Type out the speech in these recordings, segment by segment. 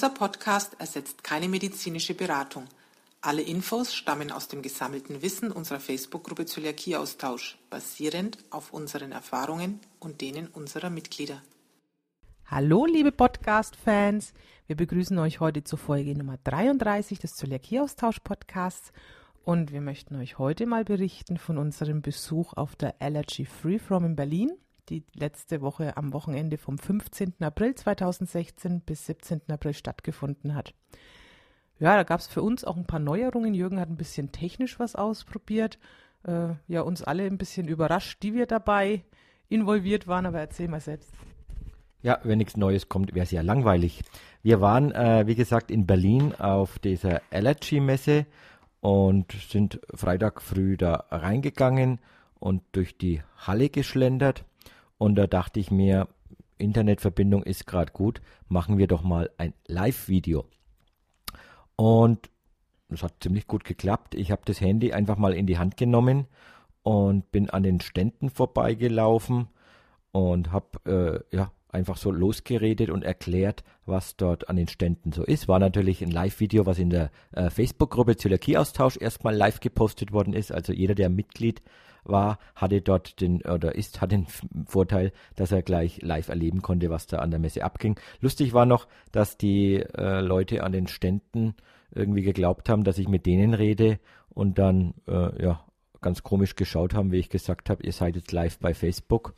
Dieser Podcast ersetzt keine medizinische Beratung. Alle Infos stammen aus dem gesammelten Wissen unserer Facebook-Gruppe Zöliakieaustausch, basierend auf unseren Erfahrungen und denen unserer Mitglieder. Hallo, liebe Podcast-Fans. Wir begrüßen euch heute zur Folge Nummer 33 des Zöliakieaustausch-Podcasts und wir möchten euch heute mal berichten von unserem Besuch auf der Allergy Free From in Berlin die letzte Woche am Wochenende vom 15. April 2016 bis 17. April stattgefunden hat. Ja, da gab es für uns auch ein paar Neuerungen. Jürgen hat ein bisschen technisch was ausprobiert. Äh, ja, uns alle ein bisschen überrascht, die wir dabei involviert waren, aber erzähl mal selbst. Ja, wenn nichts Neues kommt, wäre es ja langweilig. Wir waren, äh, wie gesagt, in Berlin auf dieser Allergy-Messe und sind Freitag früh da reingegangen und durch die Halle geschlendert. Und da dachte ich mir, Internetverbindung ist gerade gut, machen wir doch mal ein Live-Video. Und das hat ziemlich gut geklappt. Ich habe das Handy einfach mal in die Hand genommen und bin an den Ständen vorbeigelaufen und habe äh, ja einfach so losgeredet und erklärt, was dort an den Ständen so ist. War natürlich ein Live-Video, was in der äh, Facebook-Gruppe Zöliakie-Austausch erstmal live gepostet worden ist. Also jeder, der Mitglied war, hatte dort den oder ist, hat den Vorteil, dass er gleich live erleben konnte, was da an der Messe abging. Lustig war noch, dass die äh, Leute an den Ständen irgendwie geglaubt haben, dass ich mit denen rede und dann äh, ja ganz komisch geschaut haben, wie ich gesagt habe, ihr seid jetzt live bei Facebook.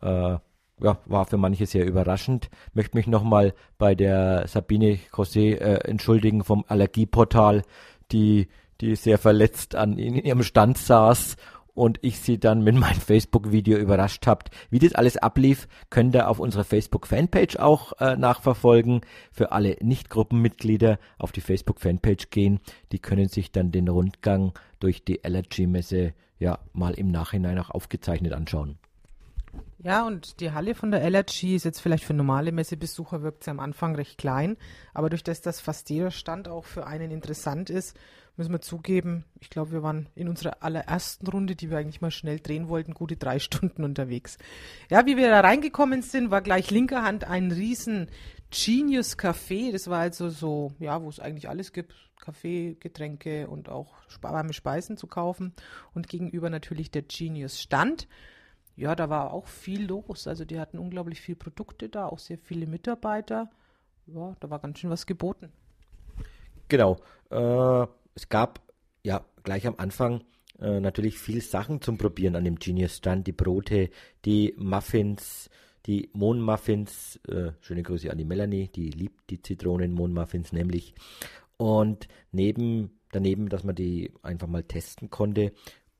Äh, ja, war für manche sehr überraschend. Möchte mich nochmal bei der Sabine José äh, entschuldigen vom Allergieportal, die, die sehr verletzt an in ihrem Stand saß und ich sie dann mit meinem Facebook-Video überrascht habt. Wie das alles ablief, könnt ihr auf unserer Facebook-Fanpage auch äh, nachverfolgen. Für alle Nicht-Gruppenmitglieder auf die Facebook-Fanpage gehen. Die können sich dann den Rundgang durch die Allergy-Messe ja mal im Nachhinein auch aufgezeichnet anschauen. Ja, und die Halle von der Allergy ist jetzt vielleicht für normale Messebesucher wirkt sie am Anfang recht klein, aber durch das, dass fast jeder Stand auch für einen interessant ist, müssen wir zugeben, ich glaube, wir waren in unserer allerersten Runde, die wir eigentlich mal schnell drehen wollten, gute drei Stunden unterwegs. Ja, wie wir da reingekommen sind, war gleich linker Hand ein riesen Genius Café. Das war also so, ja, wo es eigentlich alles gibt. Kaffee, Getränke und auch warme Speisen zu kaufen. Und gegenüber natürlich der Genius Stand. Ja, da war auch viel los. Also die hatten unglaublich viele Produkte da, auch sehr viele Mitarbeiter. Ja, da war ganz schön was geboten. Genau. Äh, es gab ja gleich am Anfang äh, natürlich viel Sachen zum Probieren an dem Genius Stand. Die Brote, die Muffins, die Mohnmuffins. Äh, schöne Grüße an die Melanie, die liebt die Zitronen-Mohnmuffins nämlich. Und neben, daneben, dass man die einfach mal testen konnte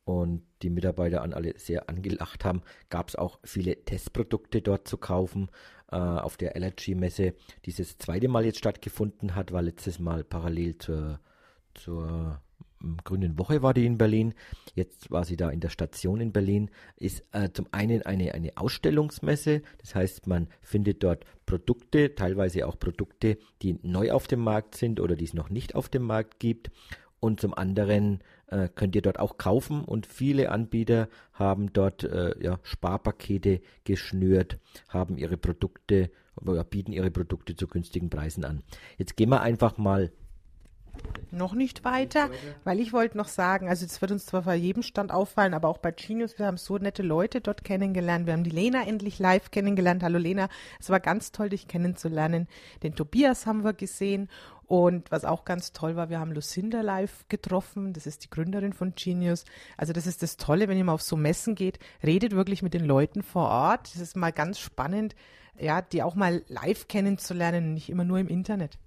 und die Mitarbeiter an alle sehr angelacht haben, gab es auch viele Testprodukte dort zu kaufen äh, auf der Allergy-Messe, die das zweite Mal jetzt stattgefunden hat, war letztes Mal parallel zur zur ähm, Grünen Woche war die in Berlin. Jetzt war sie da in der Station in Berlin. Ist äh, zum einen eine, eine Ausstellungsmesse. Das heißt, man findet dort Produkte, teilweise auch Produkte, die neu auf dem Markt sind oder die es noch nicht auf dem Markt gibt. Und zum anderen äh, könnt ihr dort auch kaufen und viele Anbieter haben dort äh, ja, Sparpakete geschnürt, haben ihre Produkte, bieten ihre Produkte zu günstigen Preisen an. Jetzt gehen wir einfach mal noch nicht weiter, weil ich wollte noch sagen, also es wird uns zwar bei jedem Stand auffallen, aber auch bei Genius, wir haben so nette Leute dort kennengelernt. Wir haben die Lena endlich live kennengelernt. Hallo Lena, es war ganz toll, dich kennenzulernen. Den Tobias haben wir gesehen und was auch ganz toll war, wir haben Lucinda live getroffen. Das ist die Gründerin von Genius. Also das ist das Tolle, wenn ihr mal auf so Messen geht, redet wirklich mit den Leuten vor Ort. Das ist mal ganz spannend, ja, die auch mal live kennenzulernen, nicht immer nur im Internet.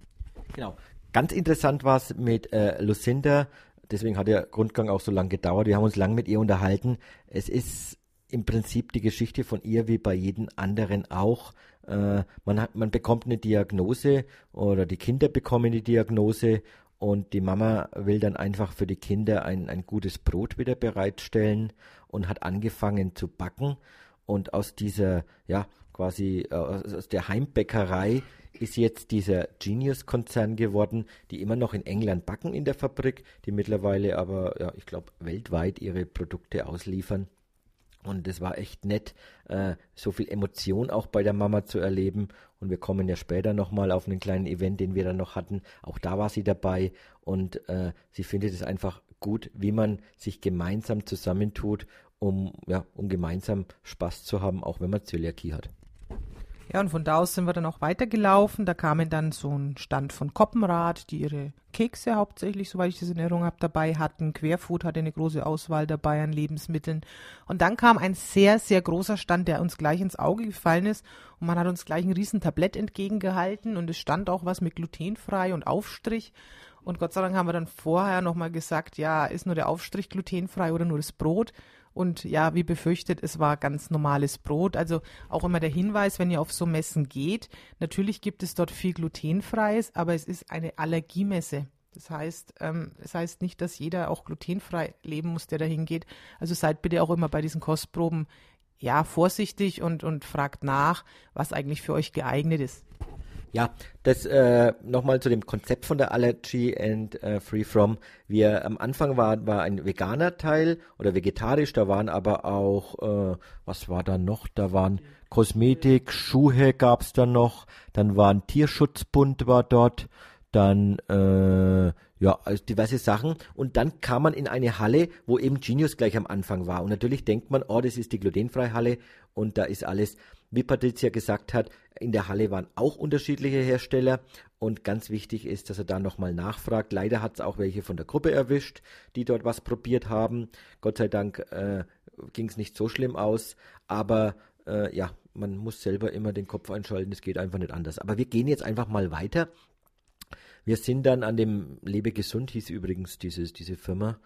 Genau. Ganz interessant war es mit äh, Lucinda, deswegen hat der Grundgang auch so lange gedauert. Wir haben uns lang mit ihr unterhalten. Es ist im Prinzip die Geschichte von ihr wie bei jedem anderen auch. Äh, man, hat, man bekommt eine Diagnose oder die Kinder bekommen die Diagnose und die Mama will dann einfach für die Kinder ein, ein gutes Brot wieder bereitstellen und hat angefangen zu backen. Und aus dieser, ja, quasi äh, aus der Heimbäckerei ist jetzt dieser Genius-Konzern geworden, die immer noch in England backen in der Fabrik, die mittlerweile aber, ja, ich glaube, weltweit ihre Produkte ausliefern. Und es war echt nett, äh, so viel Emotion auch bei der Mama zu erleben. Und wir kommen ja später nochmal auf einen kleinen Event, den wir dann noch hatten. Auch da war sie dabei und äh, sie findet es einfach gut, wie man sich gemeinsam zusammentut, um, ja, um gemeinsam Spaß zu haben, auch wenn man Zöliakie hat. Ja, und von da aus sind wir dann auch weitergelaufen. Da kamen dann so ein Stand von Koppenrad, die ihre Kekse hauptsächlich, soweit ich das in Erinnerung habe, dabei hatten. Querfood hatte eine große Auswahl dabei an Lebensmitteln. Und dann kam ein sehr, sehr großer Stand, der uns gleich ins Auge gefallen ist. Und man hat uns gleich ein riesen Tablett entgegengehalten. Und es stand auch was mit glutenfrei und Aufstrich. Und Gott sei Dank haben wir dann vorher nochmal gesagt, ja, ist nur der Aufstrich glutenfrei oder nur das Brot? Und ja, wie befürchtet, es war ganz normales Brot. Also auch immer der Hinweis, wenn ihr auf so Messen geht, natürlich gibt es dort viel glutenfreies, aber es ist eine Allergiemesse. Das heißt, ähm, es heißt nicht, dass jeder auch glutenfrei leben muss, der dahin geht. Also seid bitte auch immer bei diesen Kostproben ja vorsichtig und, und fragt nach, was eigentlich für euch geeignet ist. Ja, das äh, nochmal zu dem Konzept von der Allergy and äh, Free From. Wir am Anfang war, war ein veganer Teil oder vegetarisch, da waren aber auch, äh, was war da noch? Da waren Kosmetik, Schuhe gab's da noch, dann war ein Tierschutzbund war dort, dann äh, ja, also diverse Sachen. Und dann kam man in eine Halle, wo eben Genius gleich am Anfang war. Und natürlich denkt man, oh, das ist die glutenfreie Halle und da ist alles wie Patricia gesagt hat, in der Halle waren auch unterschiedliche Hersteller und ganz wichtig ist, dass er da nochmal nachfragt. Leider hat es auch welche von der Gruppe erwischt, die dort was probiert haben. Gott sei Dank äh, ging es nicht so schlimm aus, aber äh, ja, man muss selber immer den Kopf einschalten, es geht einfach nicht anders. Aber wir gehen jetzt einfach mal weiter. Wir sind dann an dem Lebe gesund, hieß übrigens dieses, diese Firma,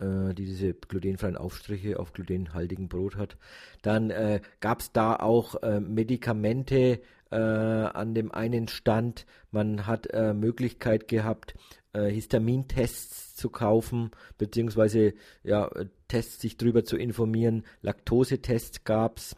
äh, die diese glutenfreien Aufstriche auf glutenhaltigem Brot hat. Dann äh, gab es da auch äh, Medikamente äh, an dem einen Stand. Man hat äh, Möglichkeit gehabt, äh, Histamintests zu kaufen, beziehungsweise ja, Tests sich darüber zu informieren. Laktosetests gab es.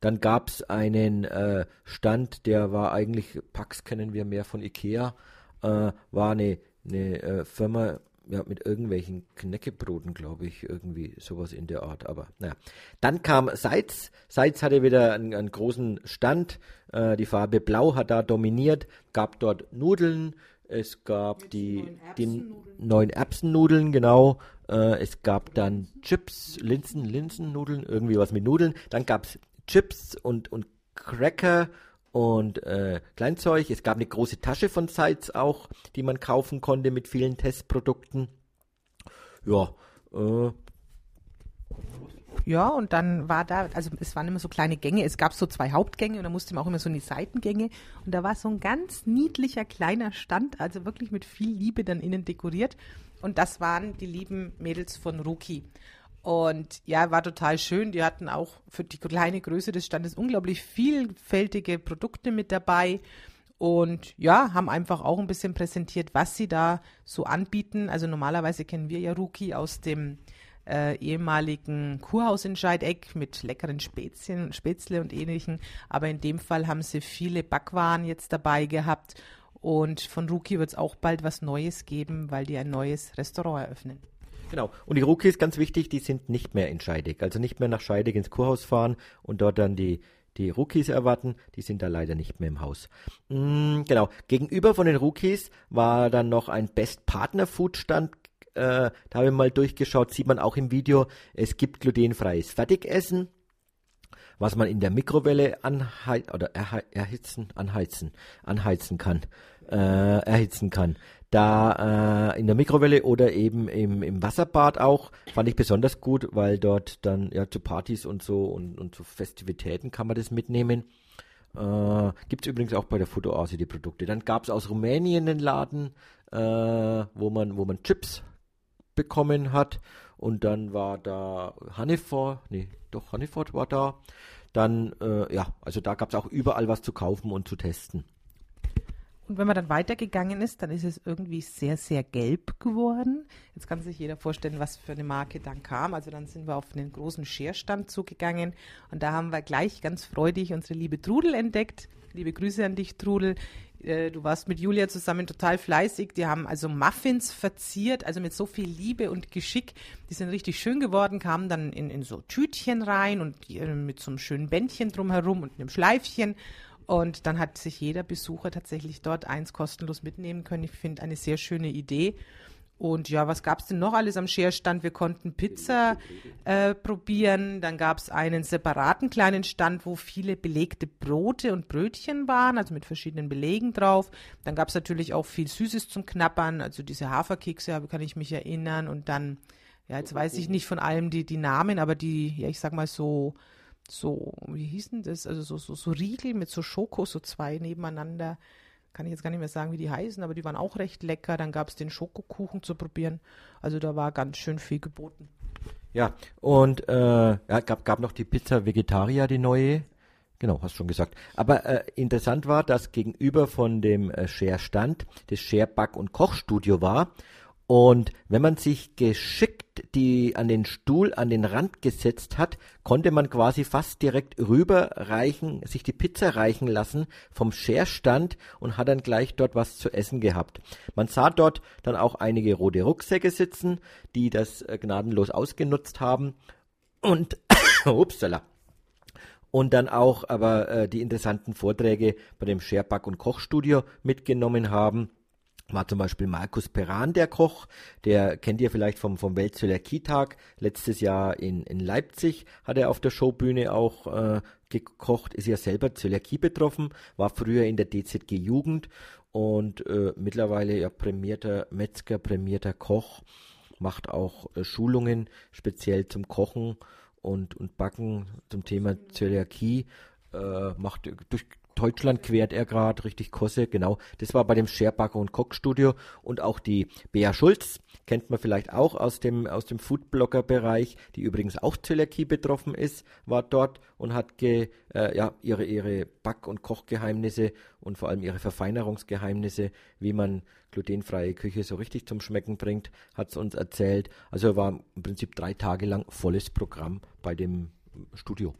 Dann gab es einen äh, Stand, der war eigentlich, Pax kennen wir mehr von Ikea, äh, war eine, eine äh, Firma, ja, mit irgendwelchen Knäckebroten, glaube ich, irgendwie sowas in der Art. Aber naja. Dann kam Seitz. Seitz hatte wieder einen, einen großen Stand. Äh, die Farbe Blau hat da dominiert. Gab dort Nudeln. Es gab die, die neuen Erbsennudeln, genau. Äh, es gab dann Chips, Linsen, Linsennudeln, irgendwie was mit Nudeln. Dann gab es Chips und, und Cracker und äh, Kleinzeug. Es gab eine große Tasche von Sites auch, die man kaufen konnte mit vielen Testprodukten. Ja, äh, ja, und dann war da, also es waren immer so kleine Gänge, es gab so zwei Hauptgänge und da musste man auch immer so in die Seitengänge und da war so ein ganz niedlicher kleiner Stand, also wirklich mit viel Liebe dann innen dekoriert und das waren die lieben Mädels von Ruki. Und ja, war total schön. Die hatten auch für die kleine Größe des Standes unglaublich vielfältige Produkte mit dabei. Und ja, haben einfach auch ein bisschen präsentiert, was sie da so anbieten. Also normalerweise kennen wir ja Ruki aus dem äh, ehemaligen Kurhaus in Scheideck mit leckeren Spätzchen, Spätzle und ähnlichen. Aber in dem Fall haben sie viele Backwaren jetzt dabei gehabt. Und von Ruki wird es auch bald was Neues geben, weil die ein neues Restaurant eröffnen. Genau. Und die Rookies, ganz wichtig, die sind nicht mehr in Scheidegg. Also nicht mehr nach Scheidegg ins Kurhaus fahren und dort dann die, die Rookies erwarten. Die sind da leider nicht mehr im Haus. Mm, genau. Gegenüber von den Rookies war dann noch ein Best Partner Food Stand. Äh, da habe ich mal durchgeschaut, sieht man auch im Video. Es gibt glutenfreies Fertigessen was man in der Mikrowelle anheizen oder erhitzen, anheizen, anheizen kann, äh, erhitzen kann da äh, in der Mikrowelle oder eben im, im Wasserbad auch. Fand ich besonders gut, weil dort dann ja zu Partys und so und, und zu Festivitäten kann man das mitnehmen. Äh, Gibt es übrigens auch bei der Fotoase die Produkte. Dann gab es aus Rumänien einen Laden, äh, wo, man, wo man Chips bekommen hat. Und dann war da Hanneford, nee, doch, Hanneford war da. Dann, äh, ja, also da gab es auch überall was zu kaufen und zu testen. Und wenn man dann weitergegangen ist, dann ist es irgendwie sehr, sehr gelb geworden. Jetzt kann sich jeder vorstellen, was für eine Marke dann kam. Also dann sind wir auf einen großen Scherstand zugegangen und da haben wir gleich ganz freudig unsere liebe Trudel entdeckt. Liebe Grüße an dich, Trudel. äh, du warst mit Julia zusammen total fleißig. Die haben also Muffins verziert, also mit so viel Liebe und Geschick. Die sind richtig schön geworden, kamen dann in, in so Tütchen rein und äh, mit so einem schönen Bändchen drumherum und einem Schleifchen. Und dann hat sich jeder Besucher tatsächlich dort eins kostenlos mitnehmen können. Ich finde eine sehr schöne Idee. Und ja, was gab es denn noch alles am Scherstand? Wir konnten Pizza äh, probieren. Dann gab es einen separaten kleinen Stand, wo viele belegte Brote und Brötchen waren, also mit verschiedenen Belegen drauf. Dann gab es natürlich auch viel Süßes zum Knappern, also diese Haferkekse, kann ich mich erinnern. Und dann, ja, jetzt weiß ich nicht von allem die, die Namen, aber die, ja, ich sag mal so, so, wie hießen das? Also so, so, so Riegel mit so Schoko, so zwei nebeneinander kann ich jetzt gar nicht mehr sagen, wie die heißen, aber die waren auch recht lecker. Dann gab es den Schokokuchen zu probieren. Also da war ganz schön viel geboten. Ja, und äh, ja, gab, gab noch die Pizza Vegetaria, die neue. Genau, hast schon gesagt. Aber äh, interessant war, dass gegenüber von dem äh, Share-Stand das Share Back- und Kochstudio war. Und wenn man sich geschickt die an den Stuhl an den Rand gesetzt hat, konnte man quasi fast direkt rüberreichen, sich die Pizza reichen lassen vom Scherstand und hat dann gleich dort was zu essen gehabt. Man sah dort dann auch einige rote Rucksäcke sitzen, die das äh, gnadenlos ausgenutzt haben und upsala. Und dann auch aber äh, die interessanten Vorträge bei dem Scherback- und Kochstudio mitgenommen haben war zum Beispiel Markus Peran der Koch, der kennt ihr vielleicht vom, vom Weltzöliakie-Tag. Letztes Jahr in, in Leipzig hat er auf der Showbühne auch äh, gekocht, ist ja selber Zöliakie betroffen, war früher in der DZG Jugend und äh, mittlerweile ja prämierter Metzger, prämierter Koch, macht auch äh, Schulungen speziell zum Kochen und, und Backen zum Thema Zöliakie, äh, macht durch Deutschland quert er gerade, richtig Kosse, genau. Das war bei dem Scherbacker und Koch Studio und auch die Bea Schulz, kennt man vielleicht auch aus dem, aus dem Foodblogger-Bereich, die übrigens auch Zöliakie betroffen ist, war dort und hat ge, äh, ja, ihre, ihre Back- und Kochgeheimnisse und vor allem ihre Verfeinerungsgeheimnisse, wie man glutenfreie Küche so richtig zum Schmecken bringt, hat es uns erzählt. Also war im Prinzip drei Tage lang volles Programm bei dem Studio.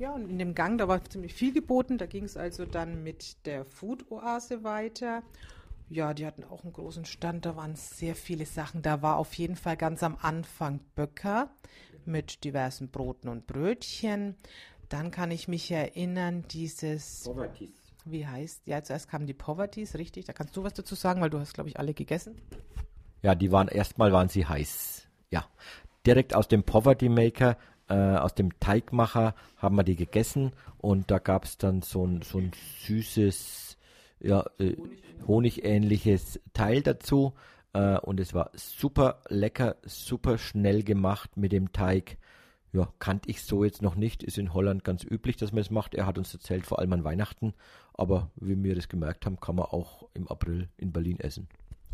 Ja, und in dem Gang, da war ziemlich viel geboten. Da ging es also dann mit der Food-Oase weiter. Ja, die hatten auch einen großen Stand, da waren sehr viele Sachen. Da war auf jeden Fall ganz am Anfang Böcker mit diversen Broten und Brötchen. Dann kann ich mich erinnern, dieses. Poverties. Wie heißt? Ja, zuerst kamen die Poverties, richtig. Da kannst du was dazu sagen, weil du hast, glaube ich, alle gegessen. Ja, die waren erstmal waren sie heiß. Ja. Direkt aus dem Poverty Maker äh, aus dem Teigmacher haben wir die gegessen und da gab es dann so ein, so ein süßes, ja, äh, honigähnliches Teil dazu. Äh, und es war super lecker, super schnell gemacht mit dem Teig. Ja, kannte ich so jetzt noch nicht. Ist in Holland ganz üblich, dass man es macht. Er hat uns erzählt, vor allem an Weihnachten. Aber wie wir das gemerkt haben, kann man auch im April in Berlin essen.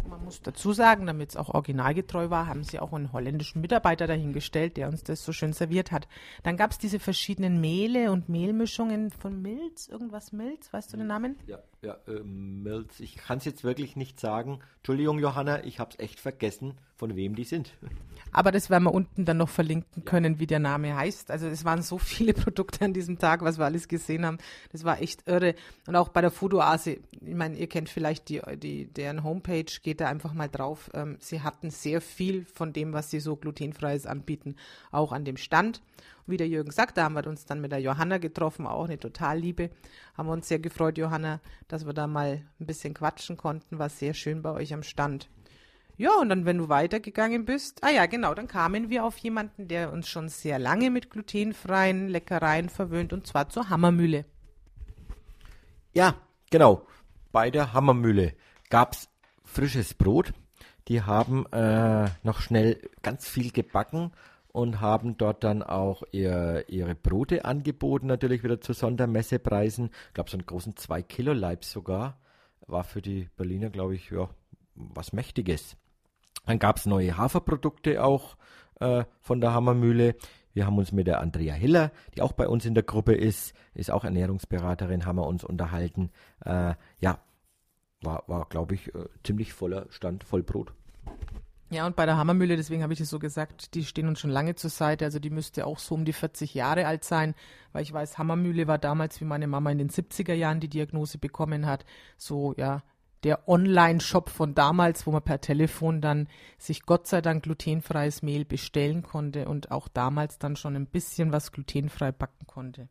Man muss dazu sagen, damit es auch originalgetreu war, haben sie auch einen holländischen Mitarbeiter dahingestellt, der uns das so schön serviert hat. Dann gab es diese verschiedenen Mehle und Mehlmischungen von Milz, irgendwas Milz, weißt du den Namen? Ja, ja, äh, Milz. Ich kann es jetzt wirklich nicht sagen. Entschuldigung, Johanna, ich habe es echt vergessen, von wem die sind. Aber das werden wir unten dann noch verlinken können, wie der Name heißt. Also es waren so viele Produkte an diesem Tag, was wir alles gesehen haben. Das war echt irre. Und auch bei der Fotoase, ich meine, ihr kennt vielleicht die, die, deren Homepage, geht da einfach mal drauf. Ähm, sie hatten sehr viel von dem, was sie so glutenfreies anbieten, auch an dem Stand. wie der Jürgen sagt, da haben wir uns dann mit der Johanna getroffen, auch eine Totalliebe. Haben wir uns sehr gefreut, Johanna, dass wir da mal ein bisschen quatschen konnten. War sehr schön bei euch am Stand. Ja, und dann, wenn du weitergegangen bist, ah ja, genau, dann kamen wir auf jemanden, der uns schon sehr lange mit glutenfreien Leckereien verwöhnt, und zwar zur Hammermühle. Ja, genau. Bei der Hammermühle gab's frisches Brot. Die haben äh, noch schnell ganz viel gebacken und haben dort dann auch ihr, ihre Brote angeboten, natürlich wieder zu Sondermessepreisen. Ich glaube, so einen großen 2 Kilo Leib sogar. War für die Berliner, glaube ich, ja, was Mächtiges. Dann gab es neue Haferprodukte auch äh, von der Hammermühle. Wir haben uns mit der Andrea Hiller, die auch bei uns in der Gruppe ist, ist auch Ernährungsberaterin, haben wir uns unterhalten. Äh, ja, war, war glaube ich, äh, ziemlich voller Stand, voll Brot. Ja, und bei der Hammermühle, deswegen habe ich es so gesagt, die stehen uns schon lange zur Seite. Also die müsste auch so um die 40 Jahre alt sein, weil ich weiß, Hammermühle war damals, wie meine Mama in den 70er Jahren die Diagnose bekommen hat, so ja der Online-Shop von damals, wo man per Telefon dann sich Gott sei Dank glutenfreies Mehl bestellen konnte und auch damals dann schon ein bisschen was glutenfrei backen konnte.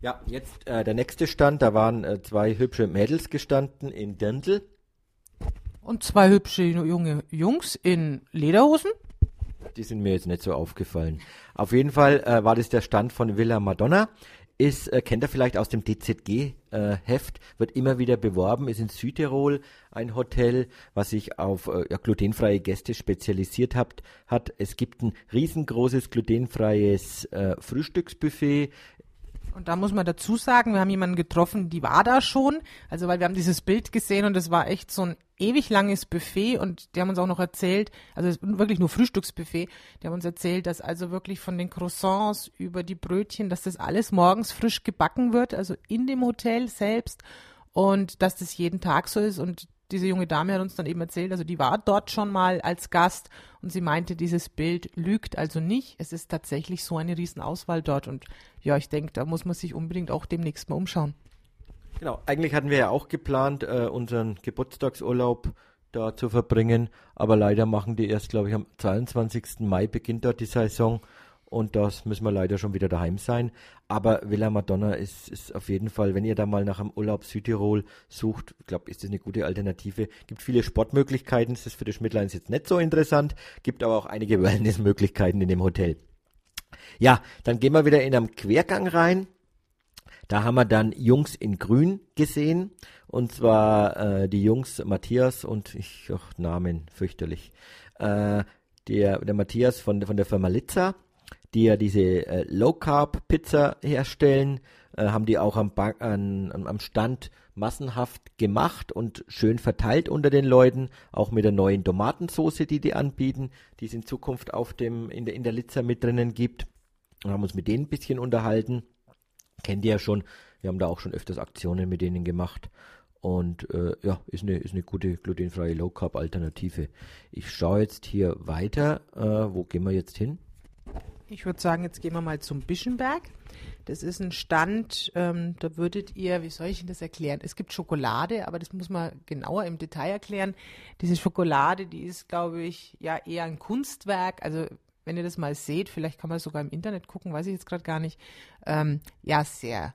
Ja, jetzt äh, der nächste Stand, da waren äh, zwei hübsche Mädels gestanden in Dirndl. Und zwei hübsche junge Jungs in Lederhosen. Die sind mir jetzt nicht so aufgefallen. Auf jeden Fall äh, war das der Stand von Villa Madonna ist, äh, kennt er vielleicht aus dem DZG-Heft, äh, wird immer wieder beworben, ist in Südtirol ein Hotel, was sich auf äh, ja, glutenfreie Gäste spezialisiert hat, hat. Es gibt ein riesengroßes glutenfreies äh, Frühstücksbuffet. Und da muss man dazu sagen, wir haben jemanden getroffen, die war da schon. Also weil wir haben dieses Bild gesehen und es war echt so ein ewig langes Buffet und die haben uns auch noch erzählt, also wirklich nur Frühstücksbuffet, die haben uns erzählt, dass also wirklich von den Croissants über die Brötchen, dass das alles morgens frisch gebacken wird, also in dem Hotel selbst und dass das jeden Tag so ist und diese junge Dame hat uns dann eben erzählt, also die war dort schon mal als Gast und sie meinte, dieses Bild lügt also nicht. Es ist tatsächlich so eine Riesenauswahl dort und ja, ich denke, da muss man sich unbedingt auch demnächst mal umschauen. Genau, eigentlich hatten wir ja auch geplant, äh, unseren Geburtstagsurlaub da zu verbringen, aber leider machen die erst, glaube ich, am 22. Mai beginnt dort die Saison und das müssen wir leider schon wieder daheim sein. Aber Villa Madonna ist, ist auf jeden Fall, wenn ihr da mal nach einem Urlaub Südtirol sucht, ich glaube, ist das eine gute Alternative. Gibt viele Sportmöglichkeiten, das ist für die Schmidtleins jetzt nicht so interessant, gibt aber auch einige Wellnessmöglichkeiten in dem Hotel. Ja, dann gehen wir wieder in einem Quergang rein. Da haben wir dann Jungs in Grün gesehen. Und zwar äh, die Jungs Matthias und ich, ach, Namen fürchterlich. Äh, der, der Matthias von, von der Firma Litza, die ja diese äh, Low Carb Pizza herstellen, äh, haben die auch am, ba an, am Stand massenhaft gemacht und schön verteilt unter den Leuten, auch mit der neuen Tomatensoße, die die anbieten, die es in Zukunft auf dem, in der, in der Litza mit drinnen gibt. Und haben uns mit denen ein bisschen unterhalten kennt ihr ja schon. Wir haben da auch schon öfters Aktionen mit denen gemacht. Und äh, ja, ist eine, ist eine gute glutenfreie Low Carb Alternative. Ich schaue jetzt hier weiter. Äh, wo gehen wir jetzt hin? Ich würde sagen, jetzt gehen wir mal zum Bischenberg. Das ist ein Stand, ähm, da würdet ihr, wie soll ich Ihnen das erklären? Es gibt Schokolade, aber das muss man genauer im Detail erklären. Diese Schokolade, die ist, glaube ich, ja eher ein Kunstwerk. Also wenn ihr das mal seht, vielleicht kann man sogar im Internet gucken, weiß ich jetzt gerade gar nicht. Ähm, ja, sehr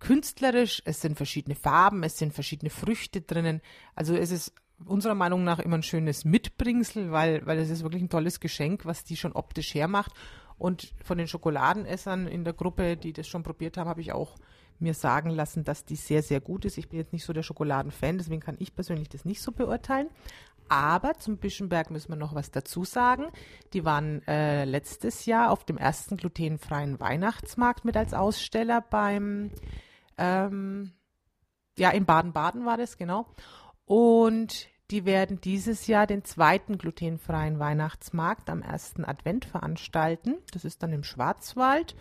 künstlerisch. Es sind verschiedene Farben, es sind verschiedene Früchte drinnen. Also es ist unserer Meinung nach immer ein schönes Mitbringsel, weil, weil es ist wirklich ein tolles Geschenk, was die schon optisch hermacht. Und von den Schokoladenessern in der Gruppe, die das schon probiert haben, habe ich auch mir sagen lassen, dass die sehr, sehr gut ist. Ich bin jetzt nicht so der Schokoladenfan, deswegen kann ich persönlich das nicht so beurteilen. Aber zum Bischenberg müssen wir noch was dazu sagen. Die waren äh, letztes Jahr auf dem ersten glutenfreien Weihnachtsmarkt mit als Aussteller beim, ähm, ja, in Baden-Baden war das, genau. Und die werden dieses Jahr den zweiten glutenfreien Weihnachtsmarkt am ersten Advent veranstalten. Das ist dann im Schwarzwald.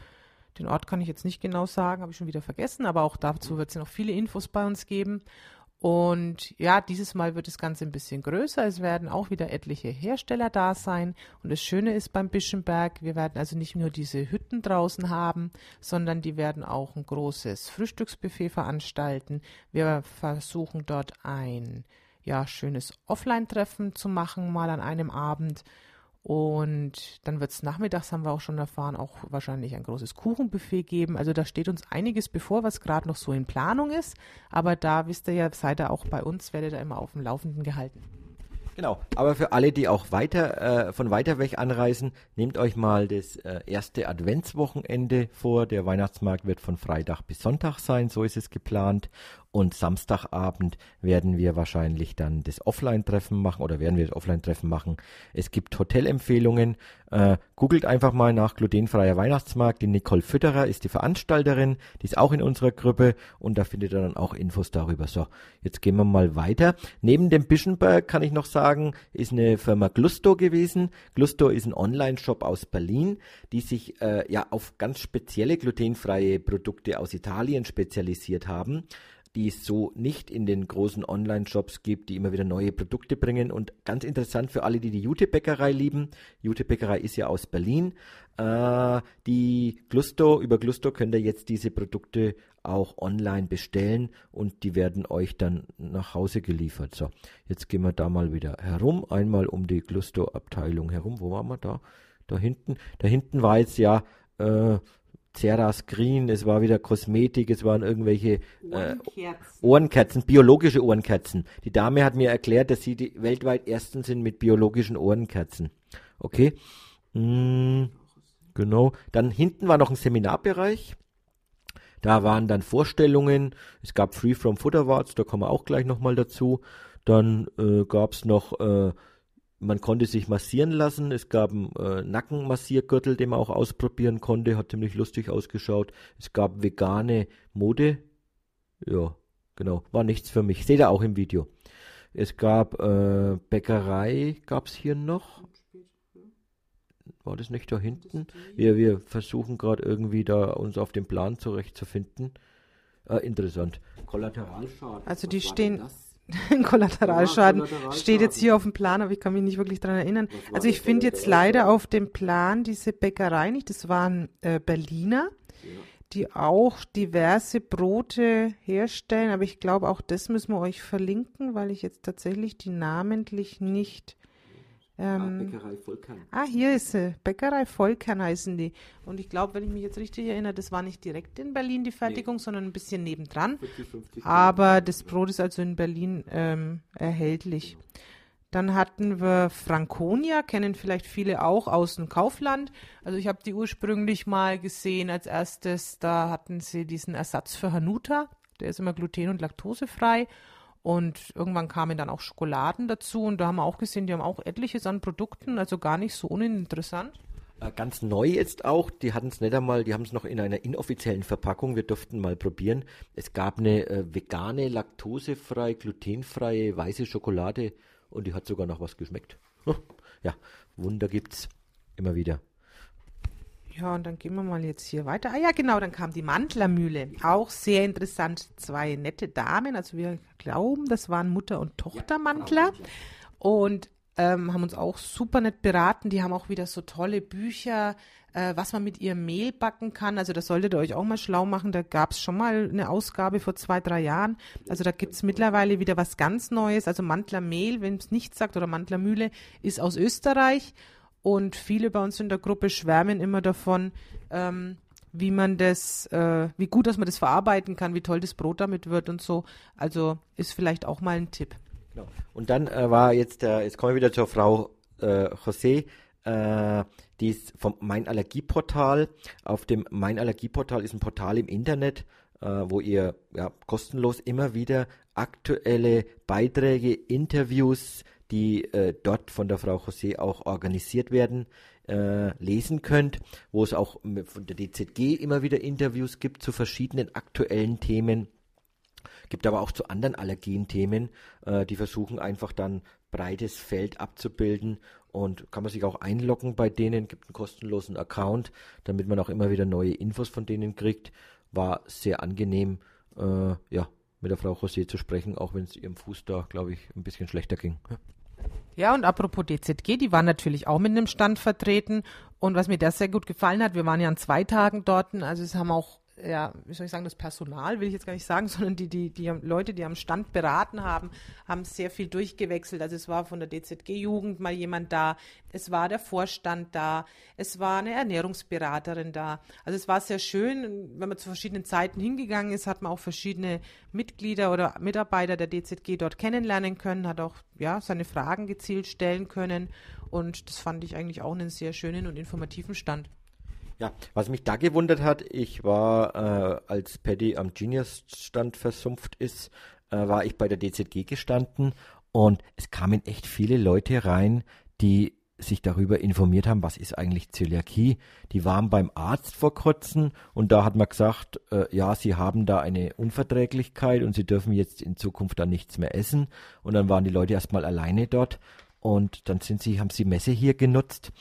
Den Ort kann ich jetzt nicht genau sagen, habe ich schon wieder vergessen, aber auch dazu wird es noch viele Infos bei uns geben. Und ja, dieses Mal wird das Ganze ein bisschen größer. Es werden auch wieder etliche Hersteller da sein. Und das Schöne ist beim Bischenberg, wir werden also nicht nur diese Hütten draußen haben, sondern die werden auch ein großes Frühstücksbuffet veranstalten. Wir versuchen dort ein ja, schönes Offline-Treffen zu machen, mal an einem Abend. Und dann wird es nachmittags, haben wir auch schon erfahren, auch wahrscheinlich ein großes Kuchenbuffet geben. Also da steht uns einiges bevor, was gerade noch so in Planung ist. Aber da wisst ihr ja, seid ihr auch bei uns, werdet ihr immer auf dem Laufenden gehalten. Genau, aber für alle, die auch weiter äh, von weiter weg anreisen, nehmt euch mal das äh, erste Adventswochenende vor. Der Weihnachtsmarkt wird von Freitag bis Sonntag sein, so ist es geplant. Und Samstagabend werden wir wahrscheinlich dann das Offline-Treffen machen oder werden wir das Offline-Treffen machen. Es gibt Hotelempfehlungen. Äh, googelt einfach mal nach glutenfreier Weihnachtsmarkt. Die Nicole Fütterer ist die Veranstalterin. Die ist auch in unserer Gruppe und da findet ihr dann auch Infos darüber. So, jetzt gehen wir mal weiter. Neben dem Bischenberg kann ich noch sagen, ist eine Firma Glusto gewesen. Glusto ist ein Online-Shop aus Berlin, die sich äh, ja auf ganz spezielle glutenfreie Produkte aus Italien spezialisiert haben. Die es so nicht in den großen Online-Shops gibt, die immer wieder neue Produkte bringen. Und ganz interessant für alle, die die Jute-Bäckerei lieben. Jute-Bäckerei ist ja aus Berlin. Äh, die Glusto, über Glusto könnt ihr jetzt diese Produkte auch online bestellen und die werden euch dann nach Hause geliefert. So, jetzt gehen wir da mal wieder herum, einmal um die Glusto-Abteilung herum. Wo waren wir da? Da hinten. Da hinten war jetzt ja äh, Ceras Green, es war wieder Kosmetik, es waren irgendwelche äh, Ohrenkerzen, biologische Ohrenkerzen. Die Dame hat mir erklärt, dass sie die weltweit ersten sind mit biologischen Ohrenkerzen. Okay. Mm, genau. Dann hinten war noch ein Seminarbereich. Da waren dann Vorstellungen. Es gab Free from Food Awards, da kommen wir auch gleich nochmal dazu. Dann äh, gab es noch äh, man konnte sich massieren lassen. Es gab einen äh, Nackenmassiergürtel, den man auch ausprobieren konnte. Hat ziemlich lustig ausgeschaut. Es gab vegane Mode. Ja, genau. War nichts für mich. Seht ihr auch im Video. Es gab äh, Bäckerei, gab es hier noch. War das nicht da hinten? Wir, wir versuchen gerade irgendwie da uns auf dem Plan zurechtzufinden. Äh, interessant. Kollateralschaden. Also die stehen. Kollateralschaden ja, steht jetzt hier auf dem Plan, aber ich kann mich nicht wirklich daran erinnern. Also ich finde jetzt leider auf dem Plan diese Bäckerei nicht. Das waren äh, Berliner, ja. die auch diverse Brote herstellen, aber ich glaube, auch das müssen wir euch verlinken, weil ich jetzt tatsächlich die namentlich nicht ähm, ah, Bäckerei Vollkern. Ah, hier ist sie. Bäckerei Vollkern heißen die. Und ich glaube, wenn ich mich jetzt richtig erinnere, das war nicht direkt in Berlin die Fertigung, nee. sondern ein bisschen nebendran. 40, 50 Aber das Brot ist also in Berlin ähm, erhältlich. Dann hatten wir Franconia, kennen vielleicht viele auch aus dem Kaufland. Also ich habe die ursprünglich mal gesehen als erstes, da hatten sie diesen Ersatz für Hanuta. Der ist immer gluten- und laktosefrei. Und irgendwann kamen dann auch Schokoladen dazu und da haben wir auch gesehen, die haben auch etliches an Produkten, also gar nicht so uninteressant. Äh, ganz neu jetzt auch, die hatten es nicht einmal, die haben es noch in einer inoffiziellen Verpackung, wir durften mal probieren. Es gab eine äh, vegane, laktosefrei, glutenfreie, weiße Schokolade und die hat sogar noch was geschmeckt. ja, Wunder gibt's immer wieder. Ja, und dann gehen wir mal jetzt hier weiter. Ah ja, genau, dann kam die Mantlermühle. Auch sehr interessant. Zwei nette Damen. Also wir glauben, das waren Mutter und Tochter Mantler. Und ähm, haben uns auch super nett beraten. Die haben auch wieder so tolle Bücher, äh, was man mit ihrem Mehl backen kann. Also das solltet ihr euch auch mal schlau machen. Da gab es schon mal eine Ausgabe vor zwei, drei Jahren. Also da gibt es mittlerweile wieder was ganz Neues. Also Mantlermehl, wenn es nichts sagt, oder Mantlermühle, ist aus Österreich. Und viele bei uns in der Gruppe schwärmen immer davon, ähm, wie man das, äh, wie gut, dass man das verarbeiten kann, wie toll das Brot damit wird und so. Also ist vielleicht auch mal ein Tipp. Genau. Und dann äh, war jetzt, äh, jetzt kommen wir wieder zur Frau äh, José, äh, die ist vom Mein Allergieportal. Auf dem Mein Allergieportal ist ein Portal im Internet, äh, wo ihr ja, kostenlos immer wieder aktuelle Beiträge, Interviews, die äh, dort von der Frau José auch organisiert werden, äh, lesen könnt, wo es auch von der DZG immer wieder Interviews gibt zu verschiedenen aktuellen Themen. Gibt aber auch zu anderen Allergienthemen, äh, die versuchen einfach dann breites Feld abzubilden und kann man sich auch einloggen bei denen, gibt einen kostenlosen Account, damit man auch immer wieder neue Infos von denen kriegt. War sehr angenehm, äh, ja, mit der Frau José zu sprechen, auch wenn es ihrem Fuß da, glaube ich, ein bisschen schlechter ging. Ja, und apropos DZG, die waren natürlich auch mit einem Stand vertreten. Und was mir da sehr gut gefallen hat, wir waren ja an zwei Tagen dort, also es haben auch ja, wie soll ich sagen, das Personal will ich jetzt gar nicht sagen, sondern die, die, die Leute, die am Stand beraten haben, haben sehr viel durchgewechselt. Also es war von der DZG-Jugend mal jemand da, es war der Vorstand da, es war eine Ernährungsberaterin da. Also es war sehr schön, wenn man zu verschiedenen Zeiten hingegangen ist, hat man auch verschiedene Mitglieder oder Mitarbeiter der DZG dort kennenlernen können, hat auch ja, seine Fragen gezielt stellen können. Und das fand ich eigentlich auch einen sehr schönen und informativen Stand. Ja, was mich da gewundert hat, ich war, äh, als Paddy am Genius-Stand versumpft ist, äh, war ich bei der DZG gestanden und es kamen echt viele Leute rein, die sich darüber informiert haben, was ist eigentlich Zöliakie. Die waren beim Arzt vor kurzem und da hat man gesagt, äh, ja, sie haben da eine Unverträglichkeit und sie dürfen jetzt in Zukunft dann nichts mehr essen. Und dann waren die Leute erstmal alleine dort und dann sind sie, haben sie Messe hier genutzt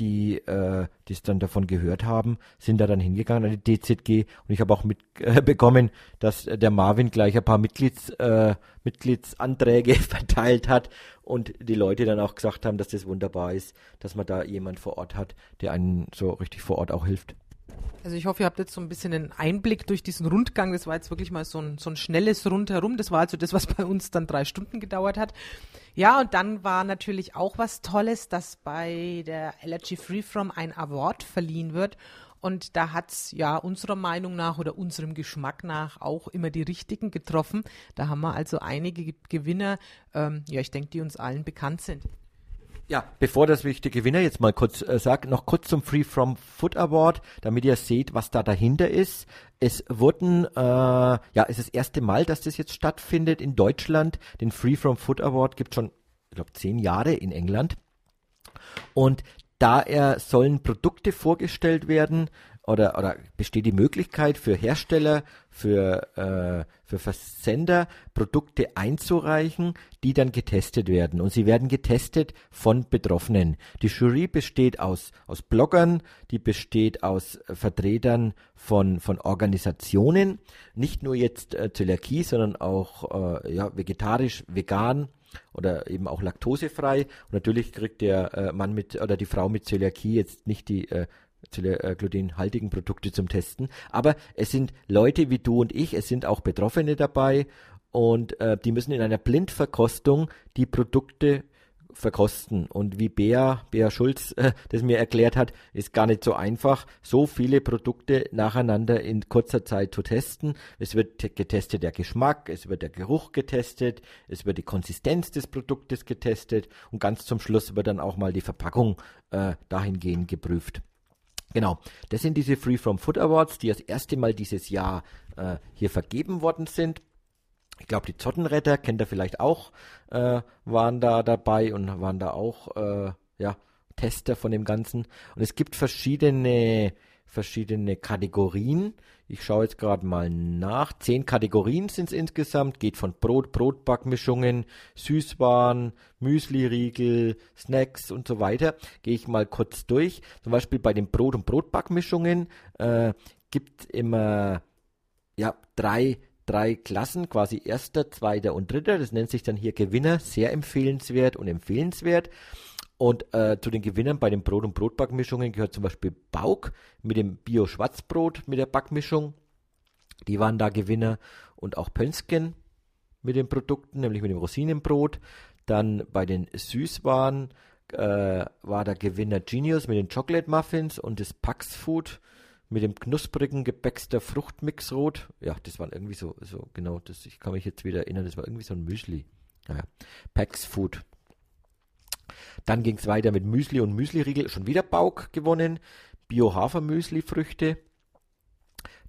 die äh, es dann davon gehört haben, sind da dann hingegangen an die DZG und ich habe auch mitbekommen, äh, dass der Marvin gleich ein paar Mitglieds, äh, Mitgliedsanträge verteilt hat und die Leute dann auch gesagt haben, dass das wunderbar ist, dass man da jemand vor Ort hat, der einen so richtig vor Ort auch hilft. Also ich hoffe, ihr habt jetzt so ein bisschen einen Einblick durch diesen Rundgang. Das war jetzt wirklich mal so ein, so ein schnelles Rundherum. Das war also das, was bei uns dann drei Stunden gedauert hat. Ja, und dann war natürlich auch was Tolles, dass bei der Allergy Free From ein Award verliehen wird. Und da hat's ja unserer Meinung nach oder unserem Geschmack nach auch immer die richtigen getroffen. Da haben wir also einige Gewinner, ähm, ja, ich denke, die uns allen bekannt sind. Ja, bevor das ich die Gewinner jetzt mal kurz äh, sage, noch kurz zum Free From Food Award, damit ihr seht, was da dahinter ist. Es wurden, äh, ja, es ist das erste Mal, dass das jetzt stattfindet in Deutschland. Den Free From Food Award gibt schon, ich glaube, zehn Jahre in England. Und da er sollen Produkte vorgestellt werden, oder, oder besteht die Möglichkeit für Hersteller, für, äh, für Versender Produkte einzureichen, die dann getestet werden. Und sie werden getestet von Betroffenen. Die Jury besteht aus, aus Bloggern, die besteht aus Vertretern von, von Organisationen, nicht nur jetzt äh, Zöliakie, sondern auch äh, ja, vegetarisch, vegan oder eben auch laktosefrei. Und natürlich kriegt der äh, Mann mit oder die Frau mit Zöliakie jetzt nicht die äh, äh, glutenhaltigen Produkte zum Testen. Aber es sind Leute wie du und ich, es sind auch Betroffene dabei und äh, die müssen in einer Blindverkostung die Produkte verkosten. Und wie Bea, Bea Schulz äh, das mir erklärt hat, ist gar nicht so einfach, so viele Produkte nacheinander in kurzer Zeit zu testen. Es wird getestet der Geschmack, es wird der Geruch getestet, es wird die Konsistenz des Produktes getestet und ganz zum Schluss wird dann auch mal die Verpackung äh, dahingehend geprüft. Genau, das sind diese Free From Food Awards, die das erste Mal dieses Jahr äh, hier vergeben worden sind. Ich glaube, die Zottenretter, kennt ihr vielleicht auch, äh, waren da dabei und waren da auch äh, ja, Tester von dem Ganzen. Und es gibt verschiedene verschiedene Kategorien. Ich schaue jetzt gerade mal nach. Zehn Kategorien sind es insgesamt. Geht von Brot, Brotbackmischungen, Süßwaren, Müsliriegel, Snacks und so weiter. Gehe ich mal kurz durch. Zum Beispiel bei den Brot- und Brotbackmischungen äh, gibt immer ja, drei drei Klassen, quasi erster, zweiter und dritter. Das nennt sich dann hier Gewinner, sehr empfehlenswert und empfehlenswert. Und äh, zu den Gewinnern bei den Brot- und Brotbackmischungen gehört zum Beispiel Bauk mit dem Bio-Schwarzbrot mit der Backmischung. Die waren da Gewinner. Und auch Pönsken mit den Produkten, nämlich mit dem Rosinenbrot. Dann bei den Süßwaren äh, war der Gewinner Genius mit den Chocolate Muffins und das Pax Food mit dem knusprigen Gebäckster Fruchtmixrot. Ja, das war irgendwie so, so genau, das, ich kann mich jetzt wieder erinnern, das war irgendwie so ein Müsli. Naja, Pax Food dann ging es weiter mit Müsli und Müsliriegel, schon wieder Bauk gewonnen. Bio-Hafermüsli-Früchte.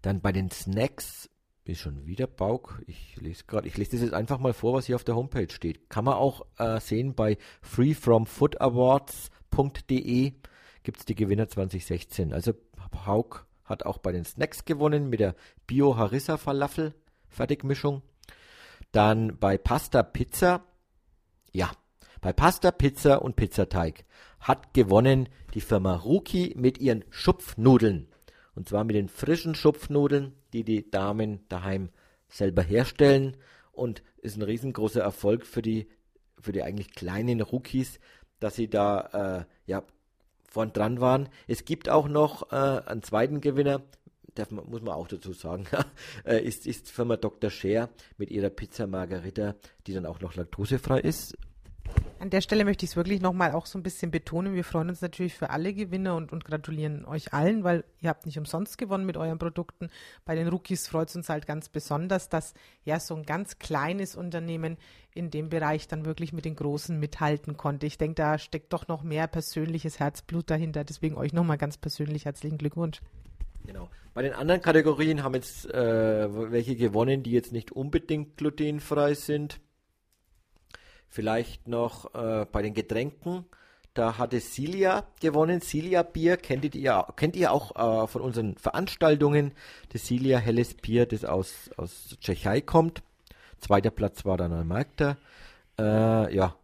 Dann bei den Snacks ist schon wieder Bauk. Ich lese gerade, ich lese das jetzt einfach mal vor, was hier auf der Homepage steht. Kann man auch äh, sehen bei freefromfoodawards.de gibt es die Gewinner 2016. Also Hauk hat auch bei den Snacks gewonnen mit der Bio Harissa Falafel Fertigmischung. Dann bei Pasta Pizza. Ja, bei Pasta, Pizza und Pizzateig hat gewonnen die Firma Ruki mit ihren Schupfnudeln. Und zwar mit den frischen Schupfnudeln, die die Damen daheim selber herstellen. Und ist ein riesengroßer Erfolg für die, für die eigentlich kleinen Rookies, dass sie da äh, ja, vorn dran waren. Es gibt auch noch äh, einen zweiten Gewinner, man, muss man auch dazu sagen, äh, ist, ist Firma Dr. Scher mit ihrer Pizza Margarita, die dann auch noch laktosefrei ist an der Stelle möchte ich es wirklich nochmal auch so ein bisschen betonen. Wir freuen uns natürlich für alle Gewinner und, und gratulieren euch allen, weil ihr habt nicht umsonst gewonnen mit euren Produkten. Bei den Rookies freut es uns halt ganz besonders, dass ja so ein ganz kleines Unternehmen in dem Bereich dann wirklich mit den Großen mithalten konnte. Ich denke, da steckt doch noch mehr persönliches Herzblut dahinter. Deswegen euch nochmal ganz persönlich herzlichen Glückwunsch. Genau. Bei den anderen Kategorien haben jetzt äh, welche gewonnen, die jetzt nicht unbedingt glutenfrei sind. Vielleicht noch äh, bei den Getränken. Da hatte Silja gewonnen. Silja Bier kennt ihr, kennt ihr auch äh, von unseren Veranstaltungen. Das Silja helles Bier, das aus, aus Tschechei kommt. Zweiter Platz war dann Almarkter. Äh, ja,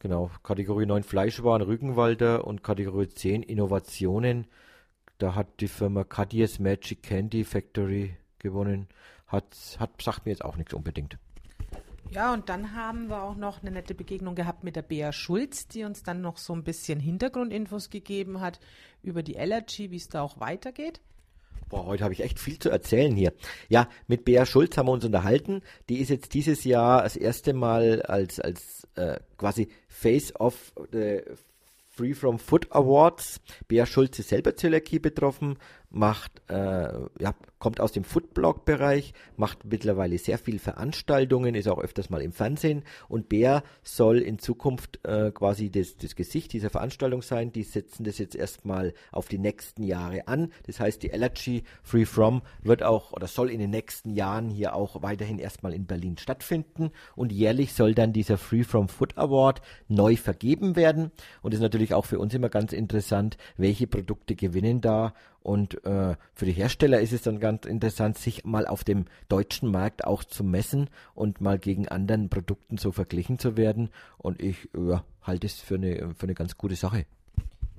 Genau, Kategorie 9 Fleischwaren Rügenwalder und Kategorie 10 Innovationen. Da hat die Firma Cadies Magic Candy Factory gewonnen. Hat, hat, sagt mir jetzt auch nichts unbedingt. Ja, und dann haben wir auch noch eine nette Begegnung gehabt mit der Bea Schulz, die uns dann noch so ein bisschen Hintergrundinfos gegeben hat über die Allergy, wie es da auch weitergeht. Boah, heute habe ich echt viel zu erzählen hier. Ja, mit Bea Schulz haben wir uns unterhalten. Die ist jetzt dieses Jahr das erste Mal als, als äh, quasi Face of the Free From Food Awards. Bea Schulz ist selber Zöliakie betroffen, macht, äh, ja, kommt aus dem Foodblog-Bereich, macht mittlerweile sehr viel Veranstaltungen, ist auch öfters mal im Fernsehen und Bea soll in Zukunft äh, quasi das, das Gesicht dieser Veranstaltung sein. Die setzen das jetzt erstmal auf die nächsten Jahre an. Das heißt, die Allergy Free From wird auch oder soll in den nächsten Jahren hier auch weiterhin erstmal in Berlin stattfinden und jährlich soll dann dieser Free From Food Award neu vergeben werden und ist natürlich auch für uns immer ganz interessant, welche Produkte gewinnen da und äh, für die Hersteller ist es dann ganz interessant, sich mal auf dem deutschen Markt auch zu messen und mal gegen anderen Produkten so verglichen zu werden. Und ich ja, halte es für eine, für eine ganz gute Sache.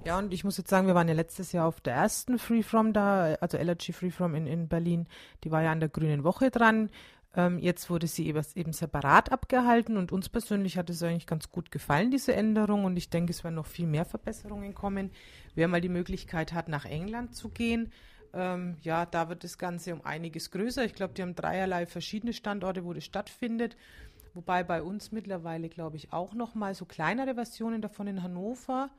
Ja, und ich muss jetzt sagen, wir waren ja letztes Jahr auf der ersten Freefrom da, also Allergy Freefrom in, in Berlin. Die war ja an der Grünen Woche dran. Ähm, jetzt wurde sie eben, separat abgehalten und uns persönlich hat es eigentlich ganz gut gefallen, diese Änderung. Und ich denke, es werden noch viel mehr Verbesserungen kommen. Wer mal die Möglichkeit hat, nach England zu gehen, ähm, ja, da wird das Ganze um einiges größer. Ich glaube, die haben dreierlei verschiedene Standorte, wo das stattfindet. Wobei bei uns mittlerweile, glaube ich, auch noch mal so kleinere Versionen davon in Hannover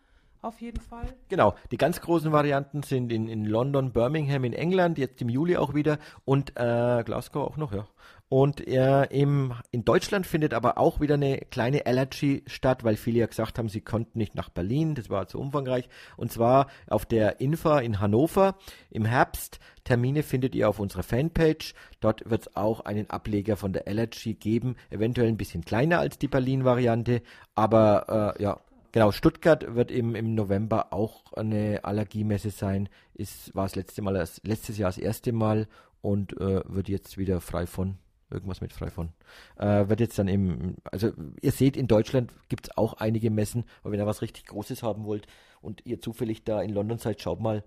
auf jeden Fall. Genau, die ganz großen Varianten sind in, in London, Birmingham in England, jetzt im Juli auch wieder und äh, Glasgow auch noch, ja. Und äh, im, in Deutschland findet aber auch wieder eine kleine Allergy statt, weil viele ja gesagt haben, sie konnten nicht nach Berlin, das war zu umfangreich. Und zwar auf der Infa in Hannover im Herbst. Termine findet ihr auf unserer Fanpage. Dort wird es auch einen Ableger von der Allergy geben, eventuell ein bisschen kleiner als die Berlin-Variante, aber äh, ja, Genau, Stuttgart wird im, im November auch eine Allergiemesse sein. Ist, war das letzte Mal, letztes Jahr das erste Mal und äh, wird jetzt wieder frei von. Irgendwas mit frei von. Äh, wird jetzt dann im, also ihr seht, in Deutschland gibt es auch einige Messen, aber wenn ihr was richtig Großes haben wollt und ihr zufällig da in London seid, schaut mal,